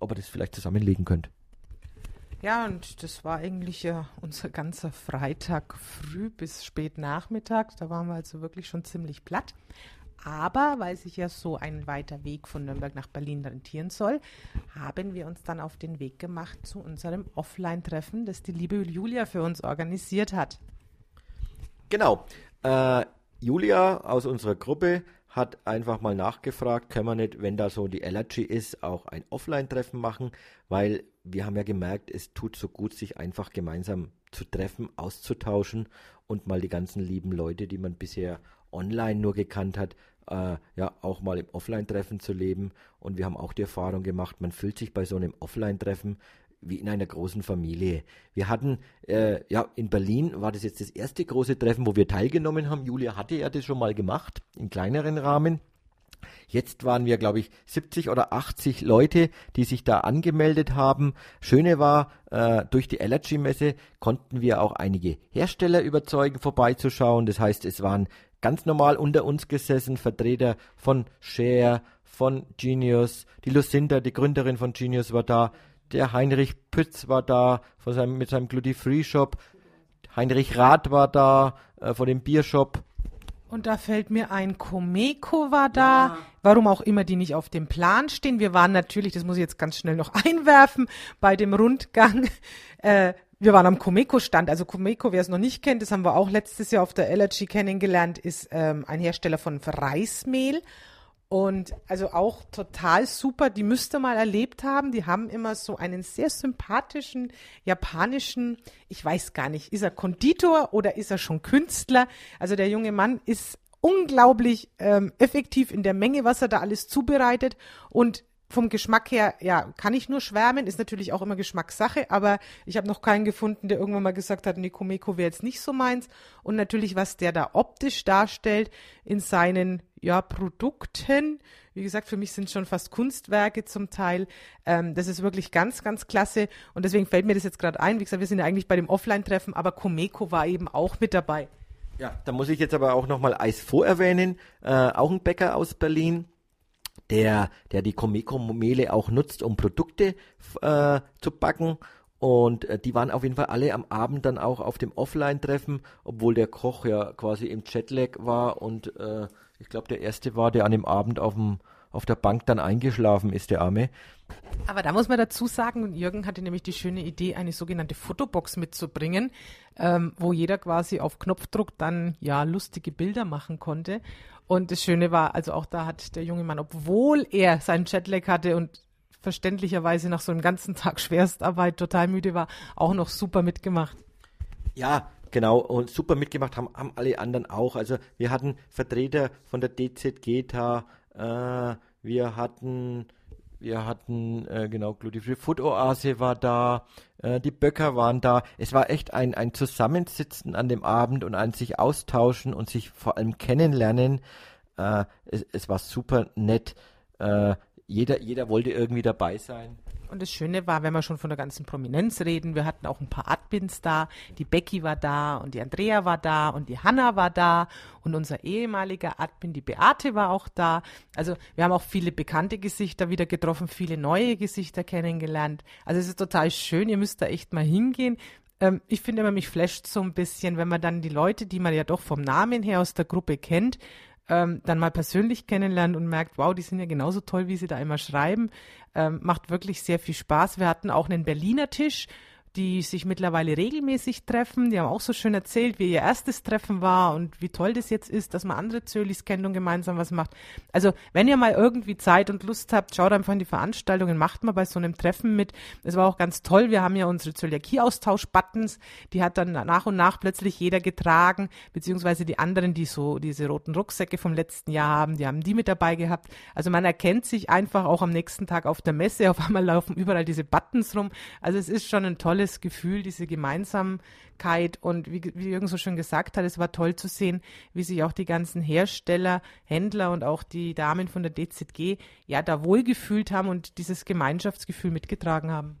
ob ihr das vielleicht zusammenlegen könnt. Ja, und das war eigentlich ja unser ganzer Freitag früh bis spät Nachmittag. Da waren wir also wirklich schon ziemlich platt. Aber weil sich ja so ein weiter Weg von Nürnberg nach Berlin rentieren soll, haben wir uns dann auf den Weg gemacht zu unserem Offline-Treffen, das die liebe Julia für uns organisiert hat. Genau. Äh, Julia aus unserer Gruppe hat einfach mal nachgefragt, können wir nicht, wenn da so die Allergy ist, auch ein Offline-Treffen machen, weil wir haben ja gemerkt, es tut so gut, sich einfach gemeinsam zu treffen, auszutauschen und mal die ganzen lieben Leute, die man bisher online nur gekannt hat, äh, ja auch mal im Offline-Treffen zu leben. Und wir haben auch die Erfahrung gemacht, man fühlt sich bei so einem Offline-Treffen wie in einer großen Familie. Wir hatten, äh, ja, in Berlin war das jetzt das erste große Treffen, wo wir teilgenommen haben. Julia hatte ja das schon mal gemacht, im kleineren Rahmen. Jetzt waren wir, glaube ich, 70 oder 80 Leute, die sich da angemeldet haben. Schöne war, äh, durch die Allergy-Messe konnten wir auch einige Hersteller überzeugen, vorbeizuschauen. Das heißt, es waren ganz normal unter uns gesessen, Vertreter von Share, von Genius, die Lucinda, die Gründerin von Genius war da, der Heinrich Pütz war da von seinem, mit seinem Gluten Free Shop, Heinrich Rath war da äh, von dem Biershop. Und da fällt mir ein, Comeco war da, ja. warum auch immer die nicht auf dem Plan stehen. Wir waren natürlich, das muss ich jetzt ganz schnell noch einwerfen, bei dem Rundgang äh, wir waren am Comeco-Stand. Also Comeco, wer es noch nicht kennt, das haben wir auch letztes Jahr auf der Allergy kennengelernt, ist ähm, ein Hersteller von Reismehl. Und also auch total super, die müsst ihr mal erlebt haben. Die haben immer so einen sehr sympathischen japanischen, ich weiß gar nicht, ist er Konditor oder ist er schon Künstler? Also der junge Mann ist unglaublich ähm, effektiv in der Menge, was er da alles zubereitet. Und vom Geschmack her, ja, kann ich nur schwärmen, ist natürlich auch immer Geschmackssache, aber ich habe noch keinen gefunden, der irgendwann mal gesagt hat, nee, Komeko wäre jetzt nicht so meins. Und natürlich, was der da optisch darstellt in seinen ja, Produkten, wie gesagt, für mich sind schon fast Kunstwerke zum Teil. Ähm, das ist wirklich ganz, ganz klasse. Und deswegen fällt mir das jetzt gerade ein. Wie gesagt, wir sind ja eigentlich bei dem Offline-Treffen, aber Komeko war eben auch mit dabei. Ja, da muss ich jetzt aber auch nochmal Eis vorerwähnen, äh, auch ein Bäcker aus Berlin, der, der die Comeco-Mehle auch nutzt, um Produkte äh, zu backen. Und äh, die waren auf jeden Fall alle am Abend dann auch auf dem Offline-Treffen, obwohl der Koch ja quasi im Jetlag war und äh, ich glaube der erste war, der an dem Abend auf dem auf der Bank dann eingeschlafen ist, der Arme. Aber da muss man dazu sagen, Jürgen hatte nämlich die schöne Idee, eine sogenannte Fotobox mitzubringen, ähm, wo jeder quasi auf Knopfdruck dann ja lustige Bilder machen konnte. Und das Schöne war, also auch da hat der junge Mann, obwohl er seinen Jetlag hatte und verständlicherweise nach so einem ganzen Tag Schwerstarbeit total müde war, auch noch super mitgemacht. Ja, Genau, und super mitgemacht haben, haben alle anderen auch. Also wir hatten Vertreter von der DZG da, äh, wir hatten, wir hatten, äh, genau, Glutifree Food Oase war da, äh, die Böcker waren da. Es war echt ein, ein Zusammensitzen an dem Abend und ein sich austauschen und sich vor allem kennenlernen. Äh, es, es war super nett. Äh, jeder, jeder wollte irgendwie dabei sein. Und das Schöne war, wenn wir schon von der ganzen Prominenz reden, wir hatten auch ein paar Admins da. Die Becky war da und die Andrea war da und die Hanna war da und unser ehemaliger Admin, die Beate, war auch da. Also wir haben auch viele bekannte Gesichter wieder getroffen, viele neue Gesichter kennengelernt. Also es ist total schön, ihr müsst da echt mal hingehen ähm, ich finde immer, mich flasht so ein bisschen, wenn man dann die Leute, die man ja doch vom Namen her aus der Gruppe kennt, ähm, dann mal persönlich kennenlernt und merkt, wow, die sind ja genauso toll, wie sie da immer schreiben. Ähm, macht wirklich sehr viel Spaß. Wir hatten auch einen Berliner Tisch die sich mittlerweile regelmäßig treffen. Die haben auch so schön erzählt, wie ihr erstes Treffen war und wie toll das jetzt ist, dass man andere Zölis kennt und gemeinsam was macht. Also, wenn ihr mal irgendwie Zeit und Lust habt, schaut einfach in die Veranstaltungen, macht mal bei so einem Treffen mit. Es war auch ganz toll. Wir haben ja unsere Zöliakie-Austausch-Buttons. Die hat dann nach und nach plötzlich jeder getragen, beziehungsweise die anderen, die so diese roten Rucksäcke vom letzten Jahr haben, die haben die mit dabei gehabt. Also man erkennt sich einfach auch am nächsten Tag auf der Messe. Auf einmal laufen überall diese Buttons rum. Also es ist schon ein tolles tolles Gefühl, diese Gemeinsamkeit und wie, wie Jürgen so schön gesagt hat, es war toll zu sehen, wie sich auch die ganzen Hersteller, Händler und auch die Damen von der DZG ja da wohlgefühlt haben und dieses Gemeinschaftsgefühl mitgetragen haben.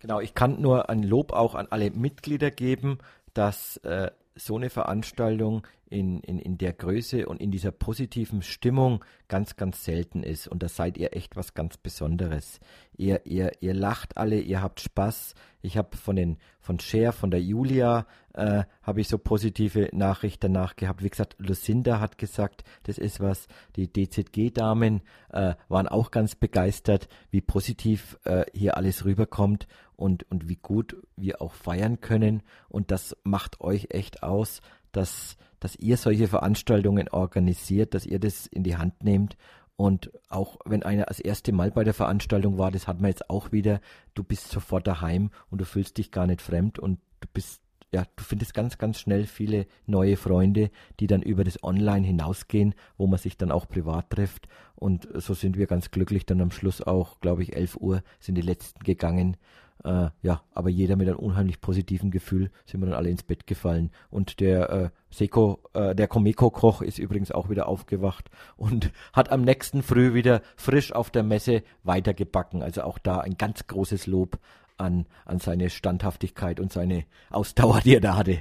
Genau, ich kann nur ein Lob auch an alle Mitglieder geben, dass äh, so eine Veranstaltung in, in, in der Größe und in dieser positiven Stimmung ganz, ganz selten ist. Und da seid ihr echt was ganz Besonderes. Ihr, ihr, ihr lacht alle, ihr habt Spaß. Ich habe von den von Cher, von der Julia, äh, habe ich so positive Nachrichten danach gehabt. Wie gesagt, Lucinda hat gesagt, das ist was. Die DZG-Damen äh, waren auch ganz begeistert, wie positiv äh, hier alles rüberkommt und, und wie gut wir auch feiern können. Und das macht euch echt aus, dass, dass ihr solche Veranstaltungen organisiert, dass ihr das in die Hand nehmt. Und auch wenn einer das erste Mal bei der Veranstaltung war, das hat man jetzt auch wieder, du bist sofort daheim und du fühlst dich gar nicht fremd und du bist, ja, du findest ganz, ganz schnell viele neue Freunde, die dann über das Online hinausgehen, wo man sich dann auch privat trifft. Und so sind wir ganz glücklich dann am Schluss auch, glaube ich, 11 Uhr sind die letzten gegangen. Äh, ja, aber jeder mit einem unheimlich positiven Gefühl sind wir dann alle ins Bett gefallen. Und der äh, Seko, äh, der Komeko-Koch ist übrigens auch wieder aufgewacht und hat am nächsten Früh wieder frisch auf der Messe weitergebacken. Also auch da ein ganz großes Lob an, an seine Standhaftigkeit und seine Ausdauer, die er da hatte.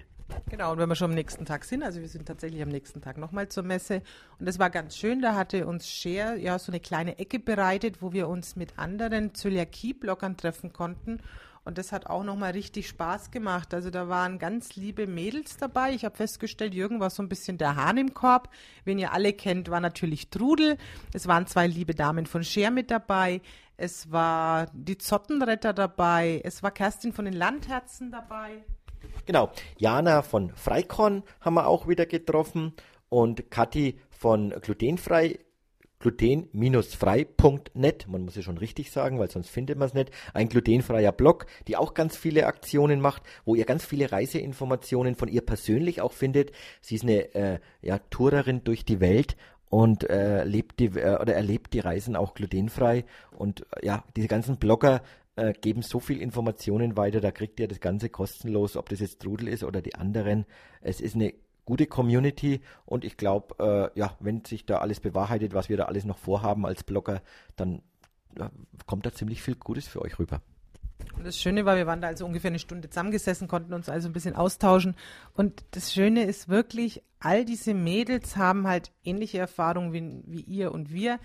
Genau, und wenn wir schon am nächsten Tag sind, also wir sind tatsächlich am nächsten Tag nochmal zur Messe und das war ganz schön, da hatte uns Cher ja so eine kleine Ecke bereitet, wo wir uns mit anderen Zöliakie-Bloggern treffen konnten und das hat auch nochmal richtig Spaß gemacht. Also da waren ganz liebe Mädels dabei. Ich habe festgestellt, Jürgen war so ein bisschen der Hahn im Korb. Wen ihr alle kennt, war natürlich Trudel. Es waren zwei liebe Damen von Cher mit dabei. Es war die Zottenretter dabei. Es war Kerstin von den Landherzen dabei. Genau, Jana von Freikon haben wir auch wieder getroffen und Kathi von Glutenfrei gluten-frei.net, man muss es schon richtig sagen, weil sonst findet man es nicht, ein glutenfreier Blog, die auch ganz viele Aktionen macht, wo ihr ganz viele Reiseinformationen von ihr persönlich auch findet. Sie ist eine äh, ja, Tourerin durch die Welt und äh, lebt die, äh, oder erlebt die Reisen auch glutenfrei. Und äh, ja, diese ganzen Blogger äh, geben so viel Informationen weiter, da kriegt ihr das Ganze kostenlos, ob das jetzt Trudel ist oder die anderen. Es ist eine gute Community und ich glaube, äh, ja, wenn sich da alles bewahrheitet, was wir da alles noch vorhaben als Blogger, dann äh, kommt da ziemlich viel Gutes für euch rüber. Und das Schöne war, wir waren da also ungefähr eine Stunde zusammengesessen, konnten uns also ein bisschen austauschen. Und das Schöne ist wirklich, all diese Mädels haben halt ähnliche Erfahrungen wie, wie ihr und wir,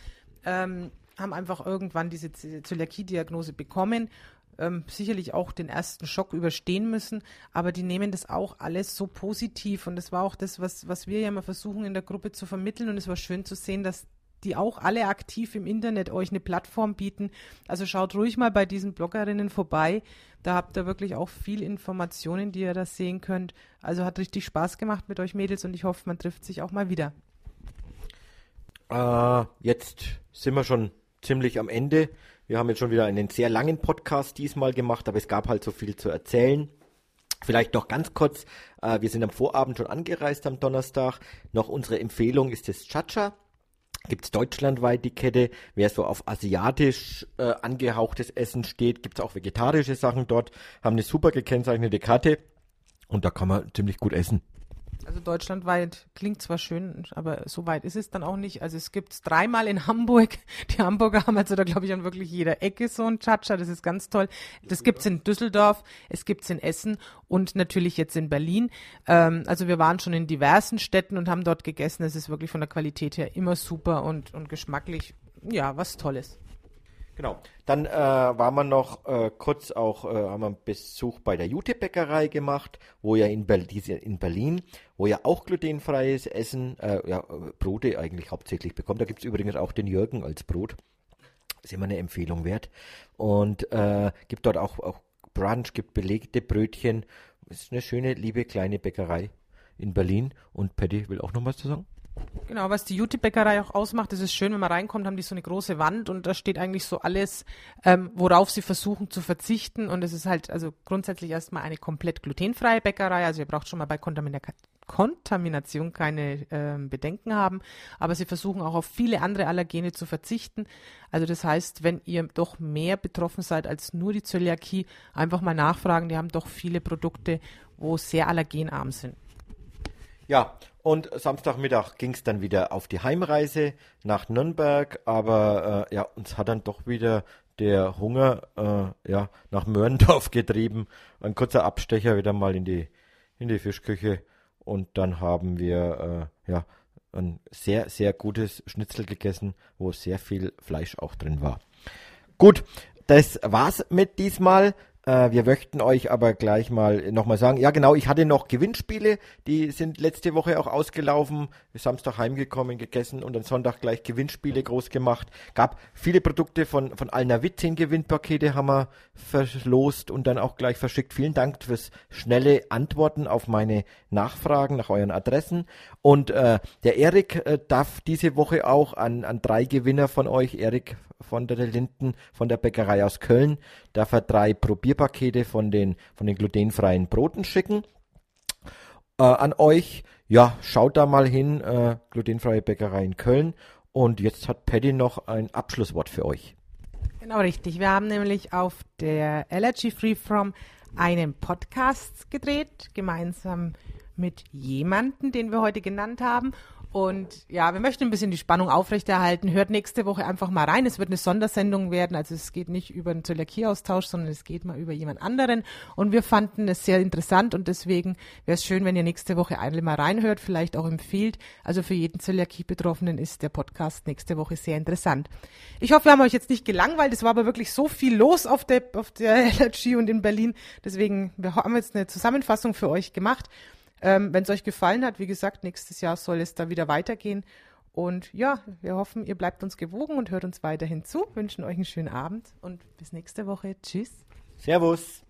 ähm, haben einfach irgendwann diese Zöliakie-Diagnose bekommen ähm, sicherlich auch den ersten Schock überstehen müssen, aber die nehmen das auch alles so positiv und das war auch das, was, was wir ja mal versuchen in der Gruppe zu vermitteln und es war schön zu sehen, dass die auch alle aktiv im Internet euch eine Plattform bieten. Also schaut ruhig mal bei diesen Bloggerinnen vorbei. Da habt ihr wirklich auch viel Informationen, die ihr da sehen könnt. Also hat richtig Spaß gemacht mit euch Mädels und ich hoffe, man trifft sich auch mal wieder. Äh, jetzt sind wir schon ziemlich am Ende. Wir haben jetzt schon wieder einen sehr langen Podcast diesmal gemacht, aber es gab halt so viel zu erzählen. Vielleicht noch ganz kurz, äh, wir sind am Vorabend schon angereist am Donnerstag. Noch unsere Empfehlung ist das Chacha. Gibt es deutschlandweit die Kette. Wer so auf asiatisch äh, angehauchtes Essen steht, gibt es auch vegetarische Sachen dort. Haben eine super gekennzeichnete Karte und da kann man ziemlich gut essen. Also deutschlandweit klingt zwar schön, aber so weit ist es dann auch nicht. Also es gibt es dreimal in Hamburg. Die Hamburger haben also da, glaube ich, an wirklich jeder Ecke so ein Chacha. Das ist ganz toll. Das gibt es in Düsseldorf, es gibt es in Essen und natürlich jetzt in Berlin. Ähm, also wir waren schon in diversen Städten und haben dort gegessen. Es ist wirklich von der Qualität her immer super und, und geschmacklich, ja, was Tolles. Genau. Dann äh, waren wir noch äh, kurz auch, äh, haben wir einen Besuch bei der Jute-Bäckerei gemacht, wo ja in, Ber in Berlin, wo ja auch glutenfreies Essen, äh, ja, Brote eigentlich hauptsächlich bekommt. Da gibt es übrigens auch den Jürgen als Brot. Ist immer eine Empfehlung wert. Und äh, gibt dort auch, auch Brunch, gibt belegte Brötchen. Ist eine schöne, liebe kleine Bäckerei in Berlin. Und Patty will auch noch was zu sagen. Genau, was die Jute-Bäckerei auch ausmacht, ist es schön, wenn man reinkommt, haben die so eine große Wand und da steht eigentlich so alles, ähm, worauf sie versuchen zu verzichten. Und es ist halt also grundsätzlich erstmal eine komplett glutenfreie Bäckerei. Also ihr braucht schon mal bei Kontamina Kontamination keine ähm, Bedenken haben. Aber sie versuchen auch auf viele andere Allergene zu verzichten. Also das heißt, wenn ihr doch mehr betroffen seid als nur die Zöliakie, einfach mal nachfragen. Die haben doch viele Produkte, wo sehr allergenarm sind. Ja, und Samstagmittag ging es dann wieder auf die Heimreise nach Nürnberg, aber äh, ja, uns hat dann doch wieder der Hunger äh, ja, nach Mörndorf getrieben. Ein kurzer Abstecher wieder mal in die, in die Fischküche und dann haben wir äh, ja, ein sehr, sehr gutes Schnitzel gegessen, wo sehr viel Fleisch auch drin war. Gut, das war's mit diesmal. Äh, wir möchten euch aber gleich mal nochmal sagen, ja genau, ich hatte noch Gewinnspiele, die sind letzte Woche auch ausgelaufen, Samstag heimgekommen, gegessen und am Sonntag gleich Gewinnspiele groß gemacht. Gab viele Produkte von, von Alnavit, 10 Gewinnpakete haben wir verlost und dann auch gleich verschickt. Vielen Dank fürs schnelle Antworten auf meine Nachfragen nach euren Adressen. Und äh, der Erik äh, darf diese Woche auch an, an drei Gewinner von euch, Erik von der Linden, von der Bäckerei aus Köln. Darf er drei Probierpakete von den, von den glutenfreien Broten schicken. Äh, an euch, ja, schaut da mal hin, äh, glutenfreie Bäckerei in Köln. Und jetzt hat Paddy noch ein Abschlusswort für euch. Genau richtig. Wir haben nämlich auf der Allergy Free From einen Podcast gedreht, gemeinsam mit jemanden, den wir heute genannt haben. Und ja, wir möchten ein bisschen die Spannung aufrechterhalten. Hört nächste Woche einfach mal rein. Es wird eine Sondersendung werden. Also es geht nicht über einen Zöliakie-Austausch, sondern es geht mal über jemand anderen. Und wir fanden es sehr interessant und deswegen wäre es schön, wenn ihr nächste Woche einmal mal reinhört, vielleicht auch empfiehlt. Also für jeden Zöliakie-Betroffenen ist der Podcast nächste Woche sehr interessant. Ich hoffe, wir haben euch jetzt nicht gelangweilt. Es war aber wirklich so viel los auf der, auf der Allergy und in Berlin. Deswegen, wir haben jetzt eine Zusammenfassung für euch gemacht. Ähm, Wenn es euch gefallen hat, wie gesagt, nächstes Jahr soll es da wieder weitergehen. Und ja, wir hoffen, ihr bleibt uns gewogen und hört uns weiterhin zu. Wünschen euch einen schönen Abend und bis nächste Woche. Tschüss. Servus.